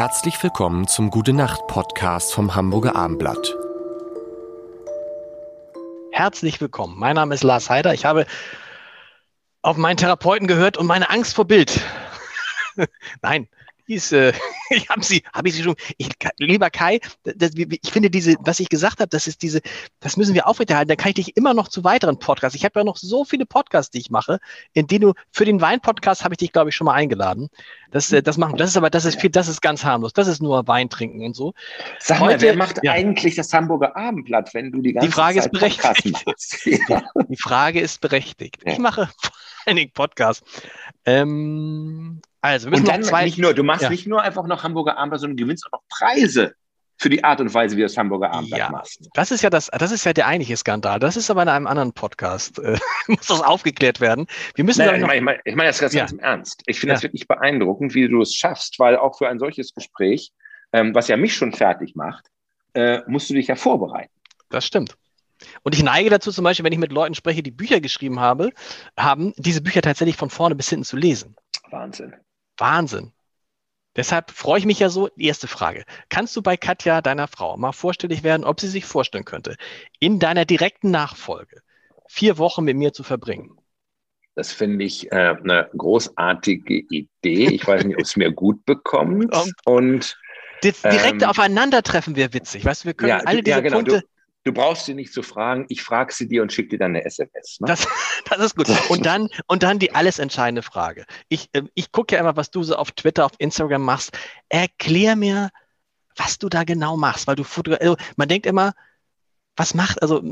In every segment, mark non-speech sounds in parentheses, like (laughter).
Herzlich willkommen zum Gute Nacht Podcast vom Hamburger Armblatt. Herzlich willkommen. Mein Name ist Lars Heider. Ich habe auf meinen Therapeuten gehört und meine Angst vor Bild. (laughs) Nein, hieß, äh, (laughs) ich habe sie, habe ich sie schon. Ich, lieber Kai, das, ich finde diese, was ich gesagt habe, das ist diese, das müssen wir aufrechterhalten. Da kann ich dich immer noch zu weiteren Podcasts. Ich habe ja noch so viele Podcasts, die ich mache, in denen du für den Wein-Podcast habe ich dich, glaube ich, schon mal eingeladen. Das, äh, das machen. Das ist aber, das ist viel, das ist ganz harmlos. Das ist nur Wein trinken und so. Sag Heute, mal, wer macht ja. eigentlich das Hamburger Abendblatt, wenn du die ganze die Frage Zeit ist berechtigt. (laughs) Ja. Die Frage ist berechtigt. Ich mache (laughs) vor allen Dingen Podcast. Ähm, also, wir müssen und dann noch zwei, nicht nur, du machst ja. nicht nur einfach noch Hamburger Abendblatt, sondern gewinnst auch noch Preise für die Art und Weise, wie du das Hamburger Abendblatt ja, machst. Das ist ja das, das ist ja der eigentliche Skandal. Das ist aber in einem anderen Podcast. Äh, (laughs) muss das aufgeklärt werden. Wir müssen naja, ich meine ich mein, ich mein das ganz, ja. ganz im Ernst. Ich finde ja. das wirklich beeindruckend, wie du es schaffst, weil auch für ein solches Gespräch, ähm, was ja mich schon fertig macht, äh, musst du dich ja vorbereiten. Das stimmt. Und ich neige dazu zum Beispiel, wenn ich mit Leuten spreche, die Bücher geschrieben habe, haben, diese Bücher tatsächlich von vorne bis hinten zu lesen. Wahnsinn. Wahnsinn. Deshalb freue ich mich ja so. Erste Frage. Kannst du bei Katja, deiner Frau, mal vorstellig werden, ob sie sich vorstellen könnte, in deiner direkten Nachfolge vier Wochen mit mir zu verbringen? Das finde ich äh, eine großartige Idee. Ich weiß nicht, ob es mir gut bekommt. (laughs) Und direkt ähm, Aufeinandertreffen wäre witzig. Weißt du, wir können ja, alle diese ja, genau, Punkte. Du, Du brauchst sie nicht zu fragen, ich frage sie dir und schicke dir dann eine SMS. Ne? Das, (laughs) das ist gut. (laughs) Und dann, und dann die alles entscheidende Frage. Ich, äh, ich gucke ja immer, was du so auf Twitter, auf Instagram machst. Erklär mir, was du da genau machst, weil du also man denkt immer, was macht, also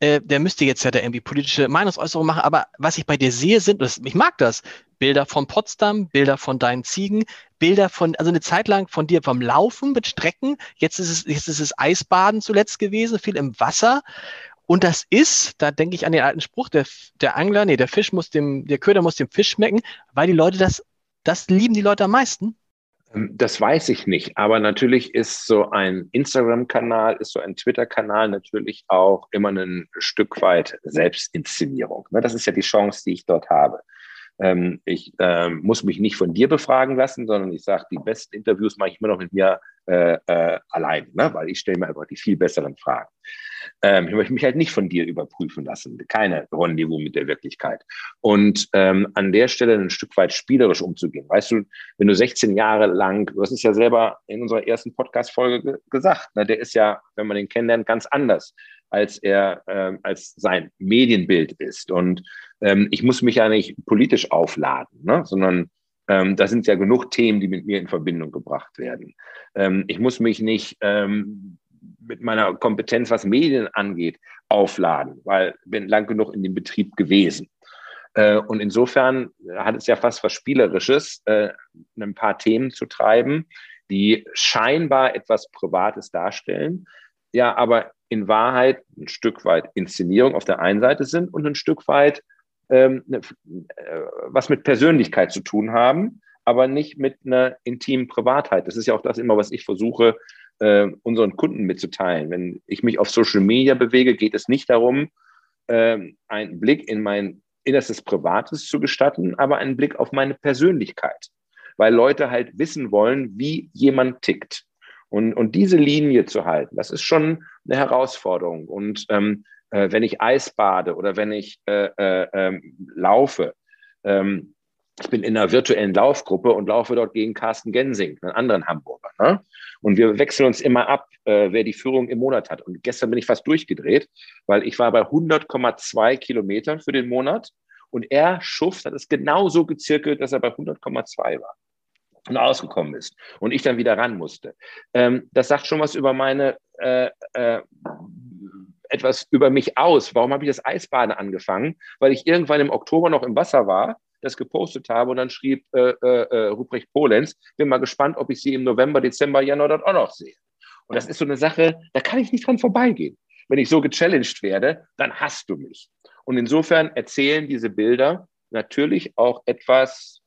äh, der müsste jetzt ja der irgendwie politische Meinungsäußerung machen, aber was ich bei dir sehe, sind, ich mag das, Bilder von Potsdam, Bilder von deinen Ziegen, Bilder von, also eine Zeit lang von dir vom Laufen mit Strecken, jetzt ist es, jetzt ist es Eisbaden zuletzt gewesen, viel im Wasser. Und das ist, da denke ich an den alten Spruch, der, der Angler, nee, der Fisch muss dem, der Köder muss dem Fisch schmecken, weil die Leute das, das lieben die Leute am meisten. Ähm, das weiß ich nicht, aber natürlich ist so ein Instagram-Kanal, ist so ein Twitter-Kanal natürlich auch immer ein Stück weit Selbstinszenierung. Ne, das ist ja die Chance, die ich dort habe. Ähm, ich ähm, muss mich nicht von dir befragen lassen, sondern ich sage, die besten Interviews mache ich immer noch mit mir äh, äh, allein, ne? weil ich stelle mir einfach die viel besseren Fragen. Ähm, ich möchte mich halt nicht von dir überprüfen lassen. Keine Rendezvous mit der Wirklichkeit. Und ähm, an der Stelle ein Stück weit spielerisch umzugehen. Weißt du, wenn du 16 Jahre lang, du hast es ja selber in unserer ersten Podcast-Folge ge gesagt, ne? der ist ja, wenn man den kennenlernt, ganz anders als er ähm, als sein Medienbild ist. Und ähm, ich muss mich ja nicht politisch aufladen, ne? sondern ähm, da sind ja genug Themen, die mit mir in Verbindung gebracht werden. Ähm, ich muss mich nicht ähm, mit meiner Kompetenz, was Medien angeht, aufladen, weil bin lang genug in dem Betrieb gewesen. Äh, und insofern hat es ja fast was Spielerisches, äh, ein paar Themen zu treiben, die scheinbar etwas Privates darstellen, ja, aber in Wahrheit ein Stück weit Inszenierung auf der einen Seite sind und ein Stück weit ähm, ne, äh, was mit Persönlichkeit zu tun haben, aber nicht mit einer intimen Privatheit. Das ist ja auch das immer, was ich versuche, äh, unseren Kunden mitzuteilen. Wenn ich mich auf Social Media bewege, geht es nicht darum, äh, einen Blick in mein innerstes Privates zu gestatten, aber einen Blick auf meine Persönlichkeit, weil Leute halt wissen wollen, wie jemand tickt. Und, und diese Linie zu halten, das ist schon eine Herausforderung. Und ähm, äh, wenn ich Eis bade oder wenn ich äh, äh, ähm, laufe, ähm, ich bin in einer virtuellen Laufgruppe und laufe dort gegen Carsten Gensing, einen anderen Hamburger. Ne? Und wir wechseln uns immer ab, äh, wer die Führung im Monat hat. Und gestern bin ich fast durchgedreht, weil ich war bei 100,2 Kilometern für den Monat und er, Schuft, hat es genauso gezirkelt, dass er bei 100,2 war und ausgekommen ist und ich dann wieder ran musste. Ähm, das sagt schon was über meine, äh, äh, etwas über mich aus. Warum habe ich das Eisbaden angefangen? Weil ich irgendwann im Oktober noch im Wasser war, das gepostet habe und dann schrieb äh, äh, äh Ruprecht Polenz, bin mal gespannt, ob ich sie im November, Dezember, Januar dort auch noch sehe. Und das ist so eine Sache, da kann ich nicht dran vorbeigehen. Wenn ich so gechallenged werde, dann hast du mich. Und insofern erzählen diese Bilder natürlich auch etwas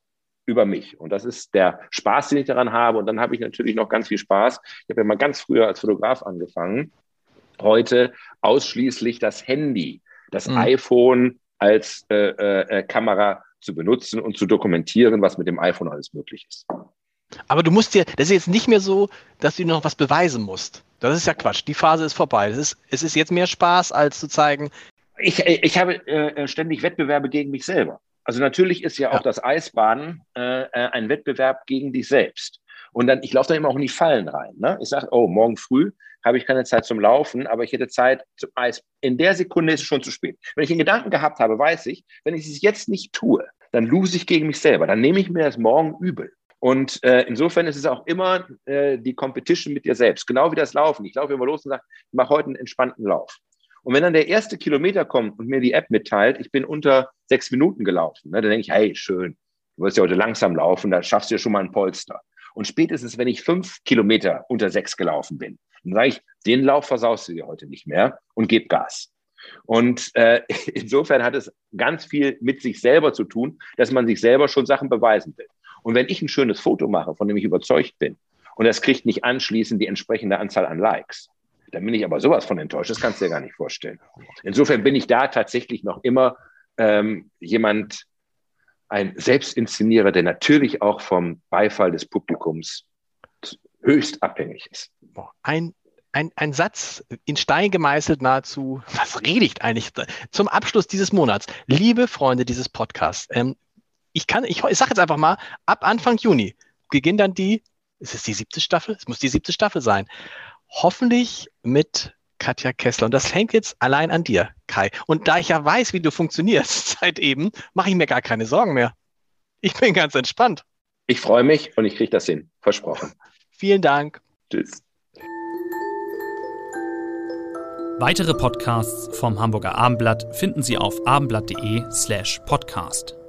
über mich. Und das ist der Spaß, den ich daran habe. Und dann habe ich natürlich noch ganz viel Spaß. Ich habe ja mal ganz früher als Fotograf angefangen. Heute ausschließlich das Handy, das mhm. iPhone als äh, äh, Kamera zu benutzen und zu dokumentieren, was mit dem iPhone alles möglich ist. Aber du musst dir, das ist jetzt nicht mehr so, dass du noch was beweisen musst. Das ist ja Quatsch. Die Phase ist vorbei. Das ist, es ist jetzt mehr Spaß, als zu zeigen. Ich, ich habe äh, ständig Wettbewerbe gegen mich selber. Also natürlich ist ja, ja. auch das Eisbaden äh, äh, ein Wettbewerb gegen dich selbst. Und dann, ich laufe dann immer auch in die Fallen rein. Ne? Ich sage, oh, morgen früh habe ich keine Zeit zum Laufen, aber ich hätte Zeit zum Eis. In der Sekunde ist es schon zu spät. Wenn ich einen Gedanken gehabt habe, weiß ich, wenn ich es jetzt nicht tue, dann lose ich gegen mich selber. Dann nehme ich mir das morgen übel. Und äh, insofern ist es auch immer äh, die Competition mit dir selbst. Genau wie das Laufen. Ich laufe immer los und sage, ich mache heute einen entspannten Lauf. Und wenn dann der erste Kilometer kommt und mir die App mitteilt, ich bin unter sechs Minuten gelaufen, ne, dann denke ich, hey, schön, du wirst ja heute langsam laufen, da schaffst du ja schon mal ein Polster. Und spätestens, wenn ich fünf Kilometer unter sechs gelaufen bin, dann sage ich, den Lauf versaust du dir heute nicht mehr und gib Gas. Und äh, (laughs) insofern hat es ganz viel mit sich selber zu tun, dass man sich selber schon Sachen beweisen will. Und wenn ich ein schönes Foto mache, von dem ich überzeugt bin, und das kriegt nicht anschließend die entsprechende Anzahl an Likes, dann bin ich aber sowas von enttäuscht. Das kannst du dir gar nicht vorstellen. Insofern bin ich da tatsächlich noch immer ähm, jemand, ein Selbstinszenierer, der natürlich auch vom Beifall des Publikums höchst abhängig ist. Ein, ein, ein Satz in Stein gemeißelt nahezu, (laughs) was rede ich eigentlich zum Abschluss dieses Monats? Liebe Freunde dieses Podcasts, ähm, ich kann, ich, ich sage jetzt einfach mal, ab Anfang Juni beginnt dann die, ist es die siebte Staffel? Es muss die siebte Staffel sein. Hoffentlich mit Katja Kessler. Und das hängt jetzt allein an dir, Kai. Und da ich ja weiß, wie du funktionierst (laughs) seit eben, mache ich mir gar keine Sorgen mehr. Ich bin ganz entspannt. Ich freue mich und ich kriege das hin. Versprochen. (laughs) Vielen Dank. Tschüss. Weitere Podcasts vom Hamburger Abendblatt finden Sie auf abendblatt.de slash podcast.